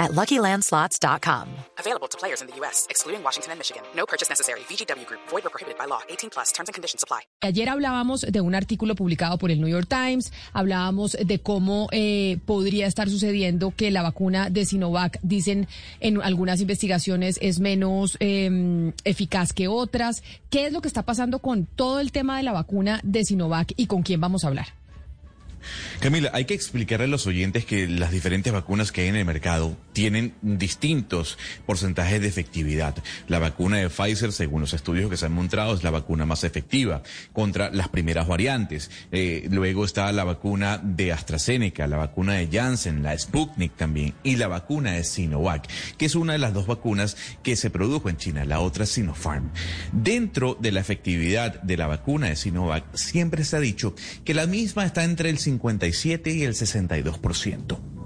at LuckyLandSlots.com. Available to players in the U.S., excluding Washington and Michigan. No purchase necessary. VGW Group. Void or prohibited by law. 18 plus. Terms and conditions apply. Ayer hablábamos de un artículo publicado por el New York Times. Hablábamos de cómo eh, podría estar sucediendo que la vacuna de Sinovac, dicen en algunas investigaciones, es menos eh, eficaz que otras. ¿Qué es lo que está pasando con todo el tema de la vacuna de Sinovac y con quién vamos a hablar? Camila, hay que explicarle a los oyentes que las diferentes vacunas que hay en el mercado tienen distintos porcentajes de efectividad. La vacuna de Pfizer, según los estudios que se han mostrado, es la vacuna más efectiva contra las primeras variantes. Eh, luego está la vacuna de AstraZeneca, la vacuna de Janssen, la Sputnik también, y la vacuna de Sinovac, que es una de las dos vacunas que se produjo en China, la otra es Sinopharm. Dentro de la efectividad de la vacuna de Sinovac, siempre se ha dicho que la misma está entre el 57 y el 62%.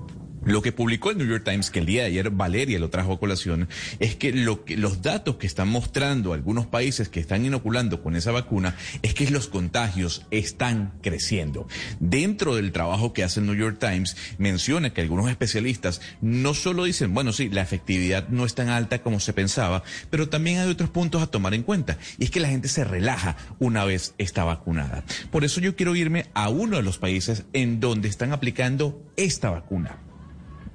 Lo que publicó el New York Times, que el día de ayer Valeria lo trajo a colación, es que, lo que los datos que están mostrando algunos países que están inoculando con esa vacuna es que los contagios están creciendo. Dentro del trabajo que hace el New York Times, menciona que algunos especialistas no solo dicen, bueno, sí, la efectividad no es tan alta como se pensaba, pero también hay otros puntos a tomar en cuenta. Y es que la gente se relaja una vez está vacunada. Por eso yo quiero irme a uno de los países en donde están aplicando esta vacuna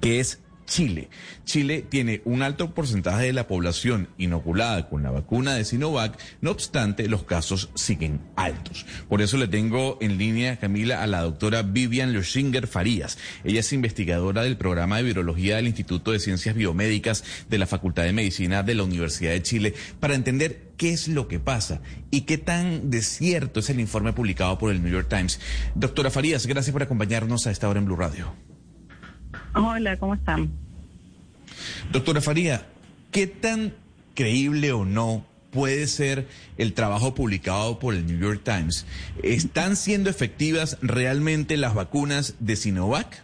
que es Chile. Chile tiene un alto porcentaje de la población inoculada con la vacuna de Sinovac, no obstante, los casos siguen altos. Por eso le tengo en línea, Camila, a la doctora Vivian Lushinger Farías. Ella es investigadora del programa de virología del Instituto de Ciencias Biomédicas de la Facultad de Medicina de la Universidad de Chile, para entender qué es lo que pasa y qué tan desierto es el informe publicado por el New York Times. Doctora Farías, gracias por acompañarnos a esta hora en Blue Radio. Hola, ¿cómo están? Doctora Faría, ¿qué tan creíble o no puede ser el trabajo publicado por el New York Times? ¿Están siendo efectivas realmente las vacunas de Sinovac?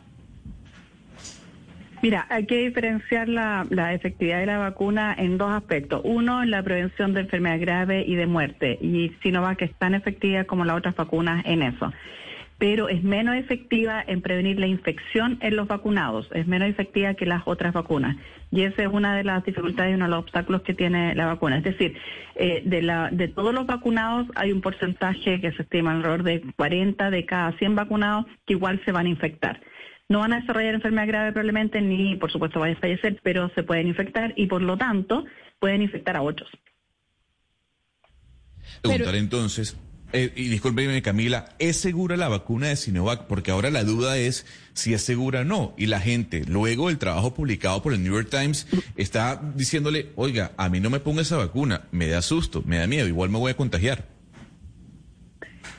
Mira, hay que diferenciar la, la, efectividad de la vacuna en dos aspectos. Uno, en la prevención de enfermedad grave y de muerte. Y Sinovac es tan efectiva como las otras vacunas en eso pero es menos efectiva en prevenir la infección en los vacunados, es menos efectiva que las otras vacunas. Y esa es una de las dificultades y uno de los obstáculos que tiene la vacuna. Es decir, eh, de, la, de todos los vacunados hay un porcentaje que se estima alrededor de 40 de cada 100 vacunados que igual se van a infectar. No van a desarrollar enfermedad grave probablemente, ni por supuesto van a fallecer, pero se pueden infectar y por lo tanto pueden infectar a otros. Preguntar entonces, eh, y discúlpeme Camila, ¿es segura la vacuna de Sinovac? Porque ahora la duda es si es segura o no. Y la gente, luego del trabajo publicado por el New York Times, está diciéndole, oiga, a mí no me ponga esa vacuna, me da susto, me da miedo, igual me voy a contagiar.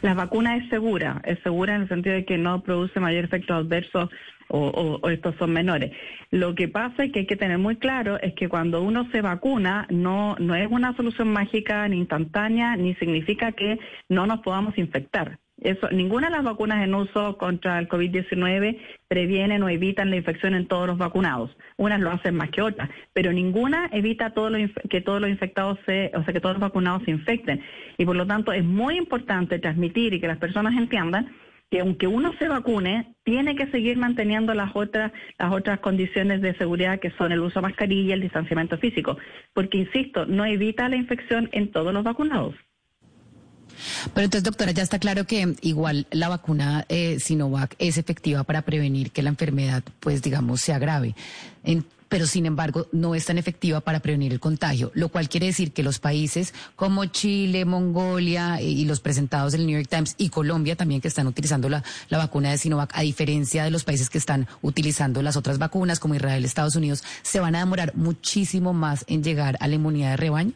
La vacuna es segura, es segura en el sentido de que no produce mayor efecto adverso o, estos son menores. Lo que pasa y que hay que tener muy claro es que cuando uno se vacuna no, no es una solución mágica ni instantánea ni significa que no nos podamos infectar. Eso, ninguna de las vacunas en uso contra el COVID-19 previenen o evitan la infección en todos los vacunados. Unas lo hacen más que otras, pero ninguna evita todo que todos los infectados se, o sea, que todos los vacunados se infecten. Y por lo tanto es muy importante transmitir y que las personas entiendan que aunque uno se vacune, tiene que seguir manteniendo las otras, las otras condiciones de seguridad que son el uso de mascarilla y el distanciamiento físico, porque, insisto, no evita la infección en todos los vacunados. Pero entonces, doctora, ya está claro que igual la vacuna eh, Sinovac es efectiva para prevenir que la enfermedad, pues digamos, se agrave pero sin embargo no es tan efectiva para prevenir el contagio, lo cual quiere decir que los países como Chile, Mongolia eh, y los presentados en el New York Times y Colombia también que están utilizando la, la vacuna de Sinovac, a diferencia de los países que están utilizando las otras vacunas como Israel, Estados Unidos, se van a demorar muchísimo más en llegar a la inmunidad de rebaño.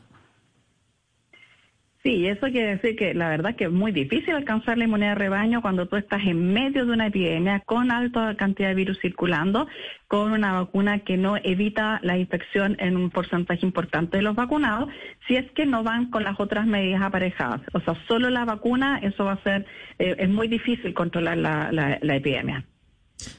Sí, eso quiere decir que la verdad que es muy difícil alcanzar la inmunidad de rebaño cuando tú estás en medio de una epidemia con alta cantidad de virus circulando, con una vacuna que no evita la infección en un porcentaje importante de los vacunados, si es que no van con las otras medidas aparejadas. O sea, solo la vacuna, eso va a ser, eh, es muy difícil controlar la, epidemia.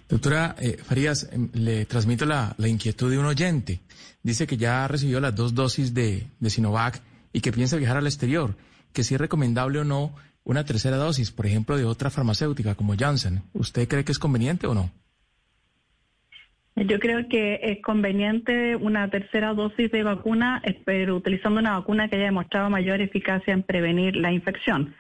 Doctora eh, Farías, em, le transmito la, inquietud de un oyente. Dice que ya recibió las dos dosis de, de Sinovac y que piensa viajar al exterior, que si es recomendable o no una tercera dosis, por ejemplo, de otra farmacéutica como Janssen. ¿Usted cree que es conveniente o no? Yo creo que es conveniente una tercera dosis de vacuna, pero utilizando una vacuna que haya demostrado mayor eficacia en prevenir la infección.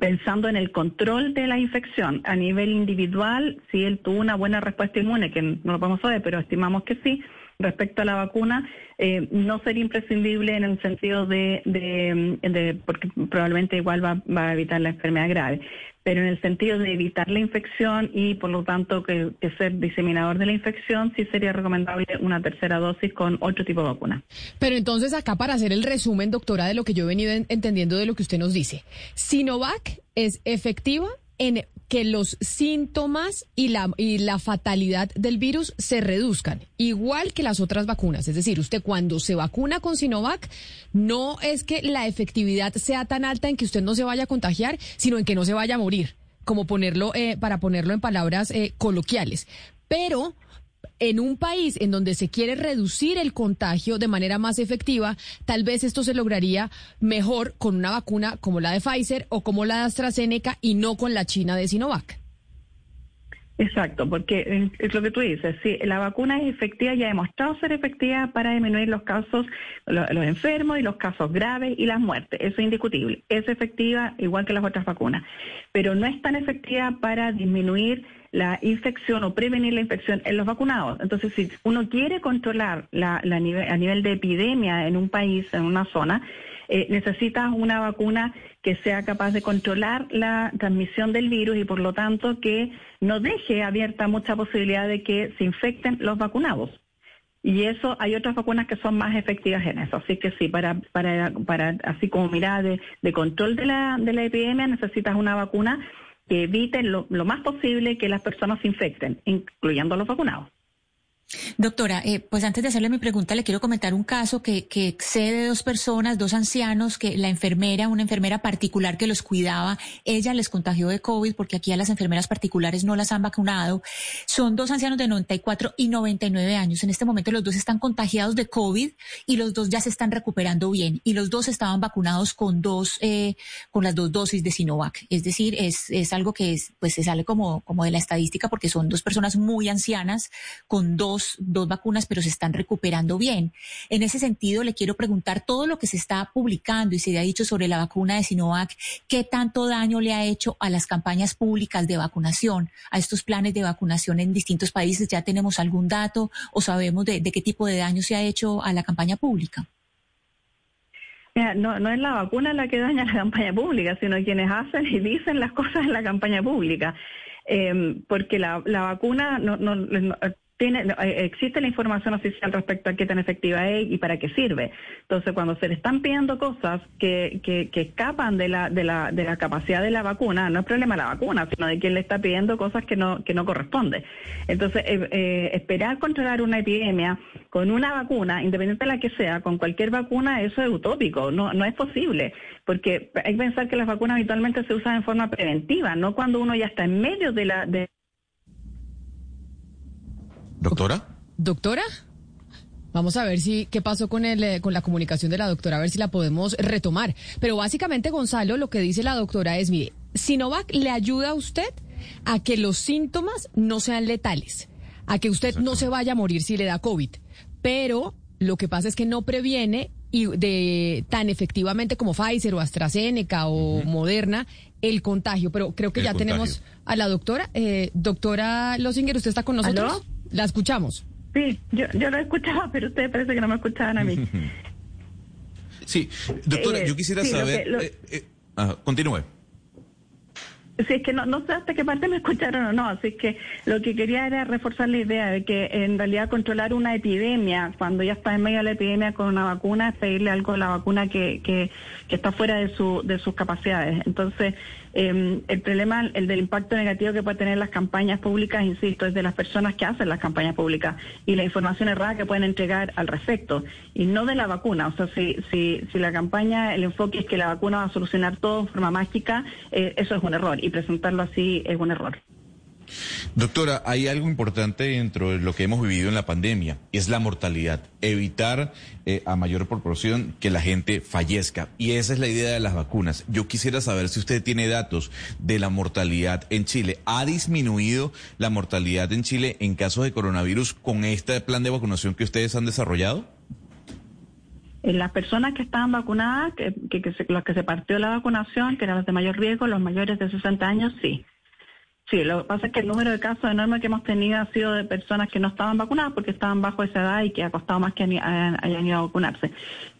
Pensando en el control de la infección a nivel individual, si él tuvo una buena respuesta inmune, que no lo podemos saber, pero estimamos que sí, respecto a la vacuna, eh, no sería imprescindible en el sentido de, de, porque probablemente igual va, va, a evitar la enfermedad grave, pero en el sentido de evitar la infección y por lo tanto que, ser diseminador de la infección, sí sería recomendable una tercera dosis con otro tipo de vacuna. Pero entonces acá para hacer el resumen, doctora, de lo que yo he venido entendiendo de lo que usted nos dice, Sinovac es efectiva en que los síntomas y la, y la fatalidad del virus se reduzcan, igual que las otras vacunas. Es decir, usted cuando se vacuna con Sinovac, no es que la efectividad sea tan alta en que usted no se vaya a contagiar, sino en que no se vaya a morir, como ponerlo, eh, para ponerlo en palabras eh, coloquiales. Pero en un país en donde se quiere reducir el contagio de manera más efectiva, tal vez esto se lograría mejor con una vacuna como la de Pfizer o como la de AstraZeneca y no con la China de Sinovac. Exacto, porque es lo que tú dices, si la vacuna es efectiva y ha demostrado ser efectiva para disminuir los casos, los, enfermos y los casos graves y las muertes, eso es indiscutible. Es efectiva igual que las otras vacunas, pero no es tan efectiva para disminuir la infección o prevenir la infección en los vacunados. Entonces, si uno quiere controlar la, a nivel de epidemia en un país, en una zona, eh, necesitas una vacuna que sea capaz de controlar la transmisión del virus y por lo tanto que no deje abierta mucha posibilidad de que se infecten los vacunados. Y eso, hay otras vacunas que son más efectivas en eso. Así que sí, para, para, para así como mirada de, de control de la, de la epidemia, necesitas una vacuna que eviten lo, más posible que las personas se infecten, incluyendo los vacunados. Doctora, eh, pues antes de hacerle mi pregunta, le quiero comentar un caso que, que sé de dos personas, dos ancianos, que la enfermera, una enfermera particular que los cuidaba, ella les contagió de COVID porque aquí a las enfermeras particulares no las han vacunado. Son dos ancianos de 94 y 99 años. En este momento los dos están contagiados de COVID y los dos ya se están recuperando bien. Y los dos estaban vacunados con dos, eh, con las dos dosis de Sinovac. Es decir, es, es algo que es, pues se sale como, como de la estadística porque son dos personas muy ancianas con dos dos, vacunas, pero se están recuperando bien. En ese sentido, le quiero preguntar todo lo que se está publicando y se ha dicho sobre la vacuna de Sinovac, ¿qué tanto daño le ha hecho a las campañas públicas de vacunación, a estos planes de vacunación en distintos países? ¿Ya tenemos algún dato o sabemos de, qué tipo de daño se ha hecho a la campaña pública? no, no es la vacuna la que daña la campaña pública, sino quienes hacen y dicen las cosas en la campaña pública. Eh, porque la, la vacuna no, tiene, eh, existe la información oficial respecto a qué tan efectiva es y para qué sirve. Entonces, cuando se le están pidiendo cosas que, que, escapan de la, de, la, de la capacidad de la vacuna, no es problema la vacuna, sino de quien le está pidiendo cosas que no, que no corresponde. Entonces, eh, eh, esperar controlar una epidemia con una vacuna, independiente de la que sea, con cualquier vacuna, eso es utópico, no, no es posible, porque hay que pensar que las vacunas habitualmente se usan en forma preventiva, no cuando uno ya está en medio de la... ¿Doctora? ¿Doctora? Vamos a ver si qué pasó con el eh, con la comunicación de la doctora, a ver si la podemos retomar. Pero básicamente, Gonzalo, lo que dice la doctora es, mire, Sinovac le ayuda a usted a que los síntomas no sean letales, a que usted no se vaya a morir si le da COVID. Pero lo que pasa es que no previene y de tan efectivamente como Pfizer o AstraZeneca o Moderna el contagio. Pero creo que ya tenemos a la doctora. Eh, doctora Losinger, ¿usted está con nosotros? La escuchamos. Sí, yo, yo lo escuchaba, pero ustedes parece que no me escuchaban a mí. sí, doctora, yo quisiera saber... Eh, eh, continúe. Sí, es que no, no sé hasta qué parte me escucharon o no, así que lo que quería era reforzar la idea de que en realidad controlar una epidemia, cuando ya está en medio de la epidemia con una vacuna, es pedirle algo a la vacuna que, que, que está fuera de, su, de sus capacidades. Entonces, eh, el problema, el del impacto negativo que puede tener las campañas públicas, insisto, es de las personas que hacen las campañas públicas y la información errada que pueden entregar al respecto, y no de la vacuna. O sea, si, si, si la campaña, el enfoque es que la vacuna va a solucionar todo en forma mágica, eh, eso es un error, y presentarlo así es un error. Doctora, hay algo importante dentro de lo que hemos vivido en la pandemia, y es la mortalidad. Evitar eh, a mayor proporción que la gente fallezca. Y esa es la idea de las vacunas. Yo quisiera saber si usted tiene datos de la mortalidad en Chile. ¿Ha disminuido la mortalidad en Chile en casos de coronavirus con este plan de vacunación que ustedes han desarrollado? En las personas que estaban vacunadas, que, que, se, que se partió la vacunación, que eran los de mayor riesgo, los mayores de 60 años, sí. Sí, lo que pasa es que el número de casos enorme que hemos tenido ha sido de personas que no estaban vacunadas porque estaban bajo esa edad y que ha costado más que hayan ido a vacunarse.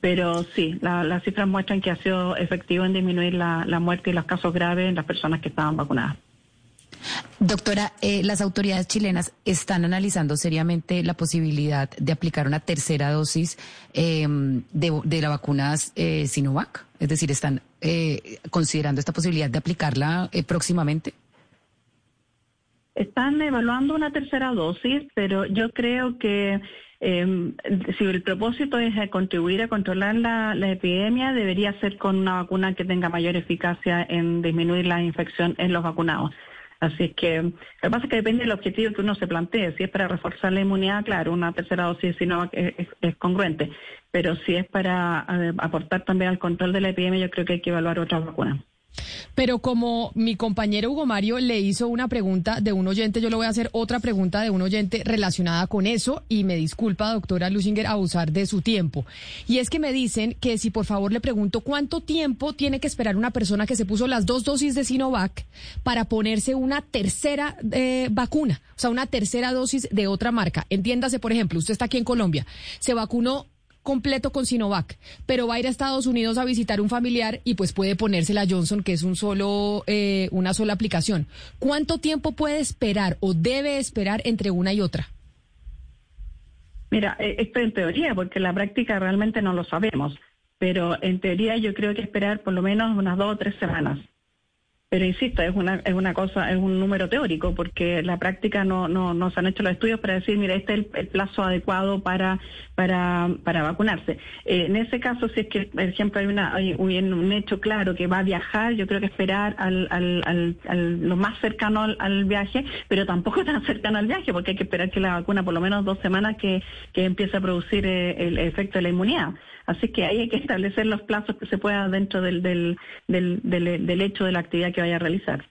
Pero sí, la, las cifras muestran que ha sido efectivo en disminuir la, muerte y los casos graves en las personas que estaban vacunadas. Doctora, eh, las autoridades chilenas están analizando seriamente la posibilidad de aplicar una tercera dosis eh, de, de, la vacuna eh, Sinovac. Es decir, están eh, considerando esta posibilidad de aplicarla eh, próximamente. Están evaluando una tercera dosis, pero yo creo que eh, si el propósito es contribuir a controlar la, epidemia, debería ser con una vacuna que tenga mayor eficacia en disminuir la infección en los vacunados. Así que lo que pasa es que depende del objetivo que uno se plantee. Si es para reforzar la inmunidad, claro, una tercera dosis sino es, es, es congruente. Pero si es para eh, aportar también al control de la epidemia, yo creo que hay que evaluar otras vacunas. Pero como mi compañero Hugo Mario le hizo una pregunta de un oyente, yo le voy a hacer otra pregunta de un oyente relacionada con eso y me disculpa, doctora Lusinger, abusar de su tiempo. Y es que me dicen que si por favor le pregunto cuánto tiempo tiene que esperar una persona que se puso las dos dosis de Sinovac para ponerse una tercera eh, vacuna, o sea, una tercera dosis de otra marca. Entiéndase, por ejemplo, usted está aquí en Colombia, se vacunó completo con Sinovac, pero va a ir a Estados Unidos a visitar un familiar y pues puede ponerse la Johnson, que es un solo, eh, una sola aplicación. ¿Cuánto tiempo puede esperar o debe esperar entre una y otra? Mira, esto en teoría, porque en la práctica realmente no lo sabemos, pero en teoría yo creo que esperar por lo menos unas dos o tres semanas. Pero insisto, es una, es una cosa, es un número teórico, porque en la práctica no, no, no se han hecho los estudios para decir, mira, este es el, el plazo adecuado para, para, para vacunarse. Eh, en ese caso, si es que, por ejemplo, hay, una, hay un hecho claro que va a viajar, yo creo que esperar al, al, al, lo más cercano al, viaje, pero tampoco tan cercano al viaje, porque hay que esperar que la vacuna por lo menos dos semanas que, que empiece a producir eh, el efecto de la inmunidad. Así que ahí hay que establecer los plazos que se pueda dentro del, del, del, del hecho de la actividad que vaya a realizar.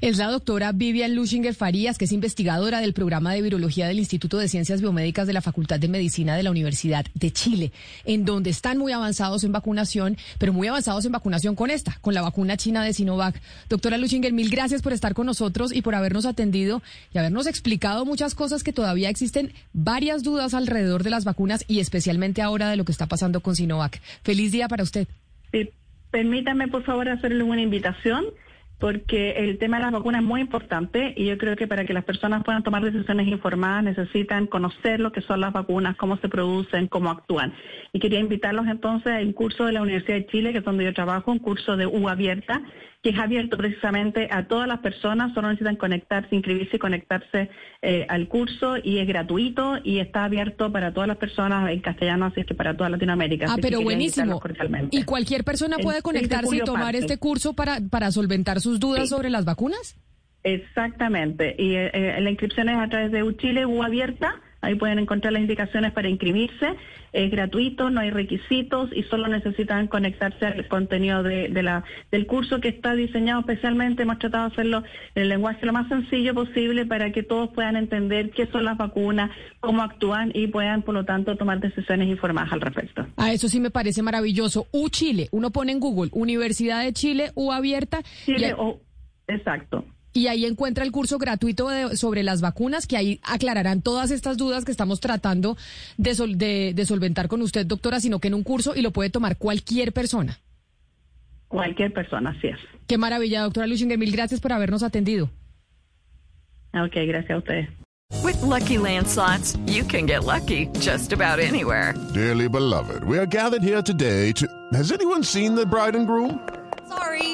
Es la doctora Vivian Lushinger Farías, que es investigadora del programa de virología del Instituto de Ciencias Biomédicas de la Facultad de Medicina de la Universidad de Chile, en donde están muy avanzados en vacunación, pero muy avanzados en vacunación con esta, con la vacuna china de Sinovac. Doctora Lushinger, mil gracias por estar con nosotros y por habernos atendido y habernos explicado muchas cosas que todavía existen varias dudas alrededor de las vacunas y especialmente ahora de lo que está pasando con Sinovac. Feliz día para usted. Sí, permítame por favor hacerle una invitación porque el tema de las vacunas es muy importante y yo creo que para que las personas puedan tomar decisiones informadas necesitan conocer lo que son las vacunas, cómo se producen, cómo actúan. Y quería invitarlos entonces a un curso de la Universidad de Chile, que es donde yo trabajo, un curso de U abierta, que es abierto precisamente a todas las personas, solo necesitan conectarse, inscribirse y conectarse eh, al curso y es gratuito y está abierto para todas las personas en castellano, así es que para toda Latinoamérica. Ah, pero buenísimo. Y cualquier persona puede conectarse y tomar parte. este curso para, para solventar sus dudas sí. sobre las vacunas. Exactamente. Y eh, eh, la inscripción es a través de Uchile U abierta. Ahí pueden encontrar las indicaciones para inscribirse. Es gratuito, no hay requisitos y solo necesitan conectarse al contenido de, de la, del curso que está diseñado especialmente. Hemos tratado de hacerlo en el lenguaje lo más sencillo posible para que todos puedan entender qué son las vacunas, cómo actúan y puedan, por lo tanto, tomar decisiones informadas al respecto. A ah, eso sí me parece maravilloso. U Chile, uno pone en Google Universidad de Chile, U abierta. Chile, y... o, exacto y ahí encuentra el curso gratuito de, sobre las vacunas, que ahí aclararán todas estas dudas que estamos tratando de, sol, de, de, solventar con usted, doctora, sino que en un curso y lo puede tomar cualquier persona. Cualquier persona, así es. Qué maravilla, doctora Luchinger. Mil gracias por habernos atendido. Ok, gracias a ustedes. With lucky landslots, you can get lucky just about anywhere. Dearly beloved, we are gathered here today to. Has anyone seen the bride and groom? Sorry,